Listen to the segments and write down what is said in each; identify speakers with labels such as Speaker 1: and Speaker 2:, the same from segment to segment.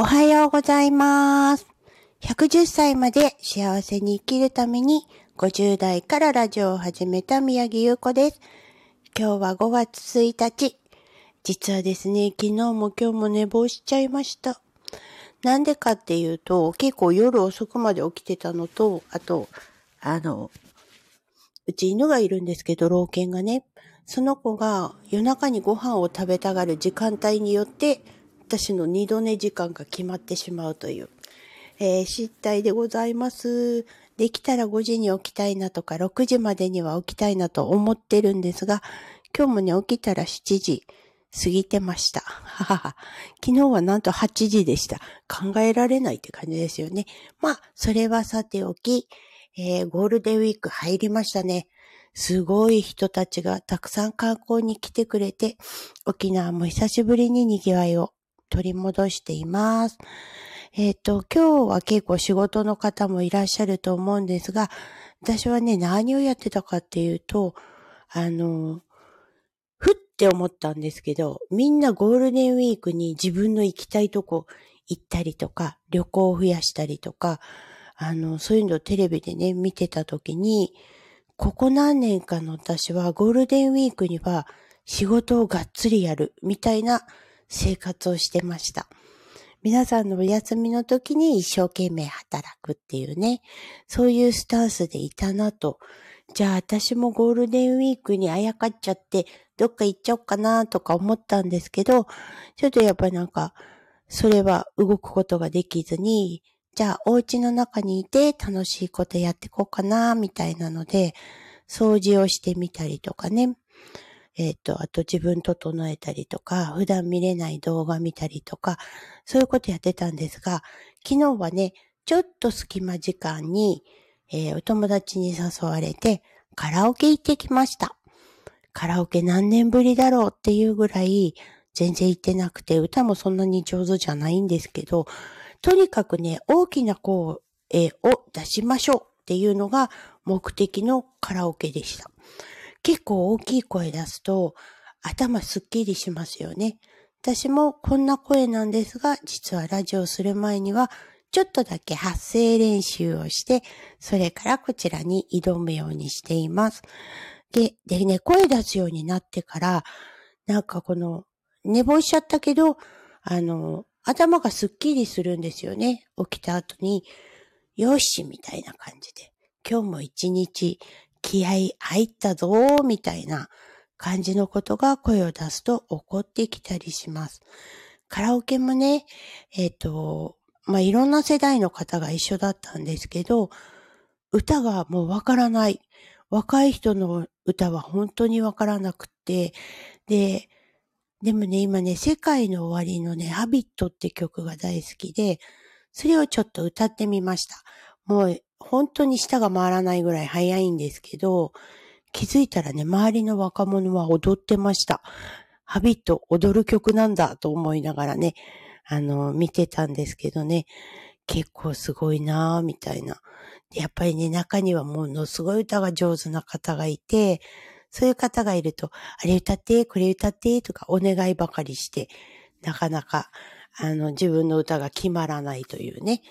Speaker 1: おはようございます。110歳まで幸せに生きるために50代からラジオを始めた宮城優子です。今日は5月1日。実はですね、昨日も今日も寝坊しちゃいました。なんでかっていうと、結構夜遅くまで起きてたのと、あと、あの、うち犬がいるんですけど、老犬がね、その子が夜中にご飯を食べたがる時間帯によって、私の二度寝時間が決まってしまうという、えー失態でございます。できたら5時に起きたいなとか、6時までには起きたいなと思ってるんですが、今日もね、起きたら7時過ぎてました。昨日はなんと8時でした。考えられないって感じですよね。まあ、それはさておき、えーゴールデンウィーク入りましたね。すごい人たちがたくさん観光に来てくれて、沖縄も久しぶりに賑わいを取り戻しています。えっ、と、今日は結構仕事の方もいらっしゃると思うんですが、私はね、何をやってたかっていうと、あの、ふって思ったんですけど、みんなゴールデンウィークに自分の行きたいとこ行ったりとか、旅行を増やしたりとか、あの、そういうのをテレビでね、見てた時に、ここ何年かの私はゴールデンウィークには仕事をがっつりやるみたいな生活をしてました。皆さんのお休みの時に一生懸命働くっていうね、そういうスタンスでいたなと。じゃあ私もゴールデンウィークにあやかっちゃって、どっか行っちゃおうかなとか思ったんですけど、ちょっとやっぱりなんか、それは動くことができずに、じゃあお家の中にいて楽しいことやっていこうかな、みたいなので、掃除をしてみたりとかね。えっ、と、あと自分整えたりとか、普段見れない動画見たりとか、そういうことやってたんですが、昨日はね、ちょっと隙間時間に、えーお友達に誘われて、カラオケ行ってきました。カラオケ何年ぶりだろうっていうぐらい、全然行ってなくて、歌もそんなに上手じゃないんですけど、とにかくね、大きな声を出しましょうっていうのが目的のカラオケでした。結構大きい声出すと頭すっきりしますよね。私もこんな声なんですが、実はラジオする前にはちょっとだけ発声練習をして、それからこちらに挑むようにしています。で、でね、声出すようになってから、なんかこの、寝坊しちゃったけど、あの、頭がすっきりするんですよね。起きた後に、よし、みたいな感じで。今日も一日気合入ったぞー、みたいな感じのことが声を出すと起こってきたりします。カラオケもね、えっ、と、まあ、いろんな世代の方が一緒だったんですけど、歌がもうわからない。若い人の歌は本当にわからなくって、で、でもね、今ね、世界の終わりのね、ハビットって曲が大好きで、それをちょっと歌ってみました。もう本当に舌が回らないぐらい早いんですけど、気づいたらね、周りの若者は踊ってました。ハビット踊る曲なんだと思いながらね、あの、見てたんですけどね、結構すごいなぁ、みたいな。やっぱりね、中にはものすごい歌が上手な方がいて、そういう方がいると、あれ歌って、これ歌って、とかお願いばかりして、なかなか、あの、自分の歌が決まらないというね。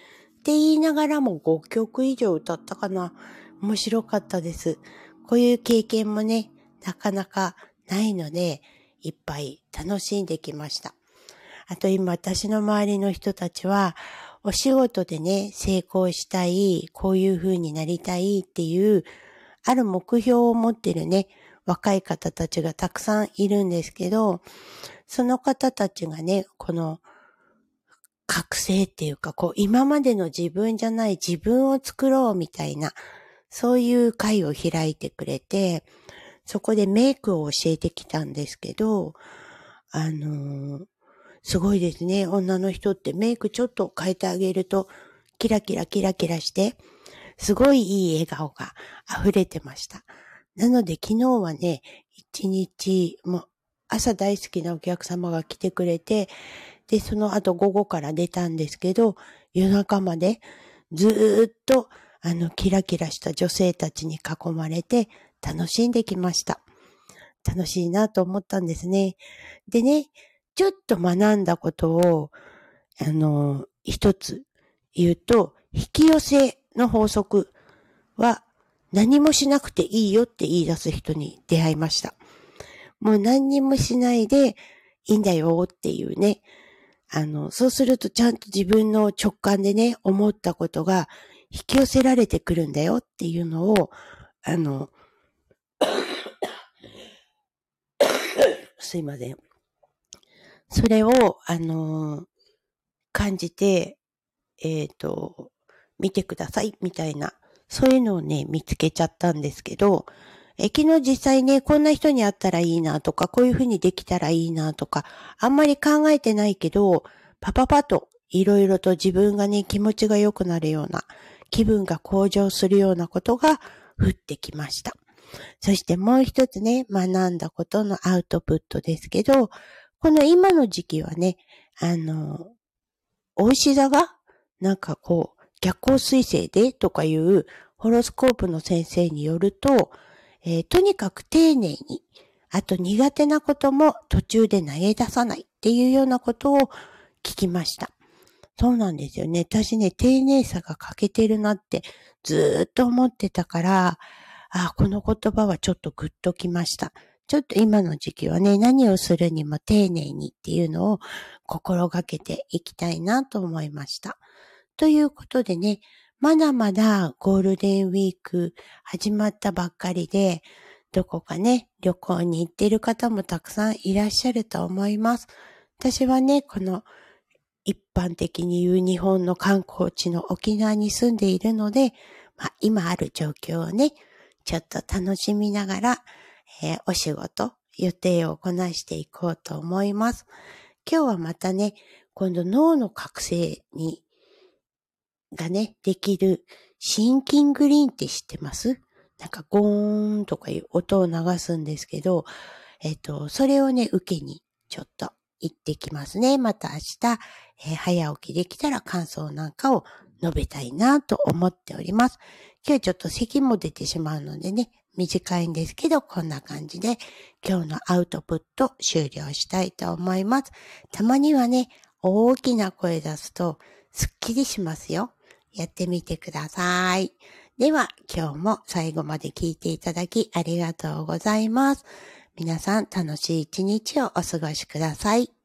Speaker 1: って言いながらも5曲以上歌ったかな。面白かったです。こういう経験もね、なかなかないので、いっぱい楽しんできました。あと今私の周りの人たちは、お仕事でね、成功したい、こういう風になりたいっていう、ある目標を持ってるね、若い方たちがたくさんいるんですけど、その方たちがね、この、覚醒っていうか、こう、今までの自分じゃない自分を作ろうみたいな、そういう会を開いてくれて、そこでメイクを教えてきたんですけど、あのーすごいですね。女の人ってメイクちょっと変えてあげると、キラキラキラキラして、すごいいい笑顔が溢れてました。なので昨日はね、一日、もう朝大好きなお客様が来てくれて、で、その後午後から出たんですけど、夜中までずっとあのキラキラした女性たちに囲まれて楽しんできました。楽しいなと思ったんですね。でね、ちょっと学んだことを、あの、一つ言うと、引き寄せの法則は何もしなくていいよって言い出す人に出会いました。もう何にもしないでいいんだよっていうね。あの、そうするとちゃんと自分の直感でね、思ったことが引き寄せられてくるんだよっていうのを、あの、すいません。それを、あの感じて、えっ、ー、と、見てください、みたいな、そういうのをね、見つけちゃったんですけど、昨日実際ね、こんな人に会ったらいいなとか、こういうふうにできたらいいなとか、あんまり考えてないけど、パパパといろいろと自分がね、気持ちが良くなるような、気分が向上するようなことが降ってきました。そしてもう一つね、学んだことのアウトプットですけど、この今の時期はね、あの、お牛座が、なんかこう、逆行水星でとかいうホロスコープの先生によると、えー、とにかく丁寧に、あと苦手なことも途中で投げ出さないっていうようなことを聞きました。そうなんですよね。私ね、丁寧さが欠けてるなってずっと思ってたから、あ、この言葉はちょっとグッときました。ちょっと今の時期はね、何をするにも丁寧にっていうのを心がけていきたいなと思いました。ということでね、まだまだゴールデンウィーク始まったばっかりで、どこかね、旅行に行ってる方もたくさんいらっしゃると思います。私はね、この一般的に言う日本の観光地の沖縄に住んでいるので、まあ、今ある状況をね、ちょっと楽しみながら、えー、お仕事、予定をこなしていこうと思います。今日はまたね、今度脳の覚醒にがね、できるシンキングリーンって知ってます？なんかゴーンとかいう音を流すんですけど、えっ、ー、と、それをね、受けにちょっと行ってきますね。また明日、えー、早起きできたら感想なんかを述べたいなと思っております。今日ちょっと咳も出てしまうのでね、短いんですけど、こんな感じで今日のアウトプット終了したいと思います。たまにはね、大きな声出すとスッキリしますよ。やってみてください。では、今日も最後まで聞いていただきありがとうございます。皆さん楽しい一日をお過ごしください。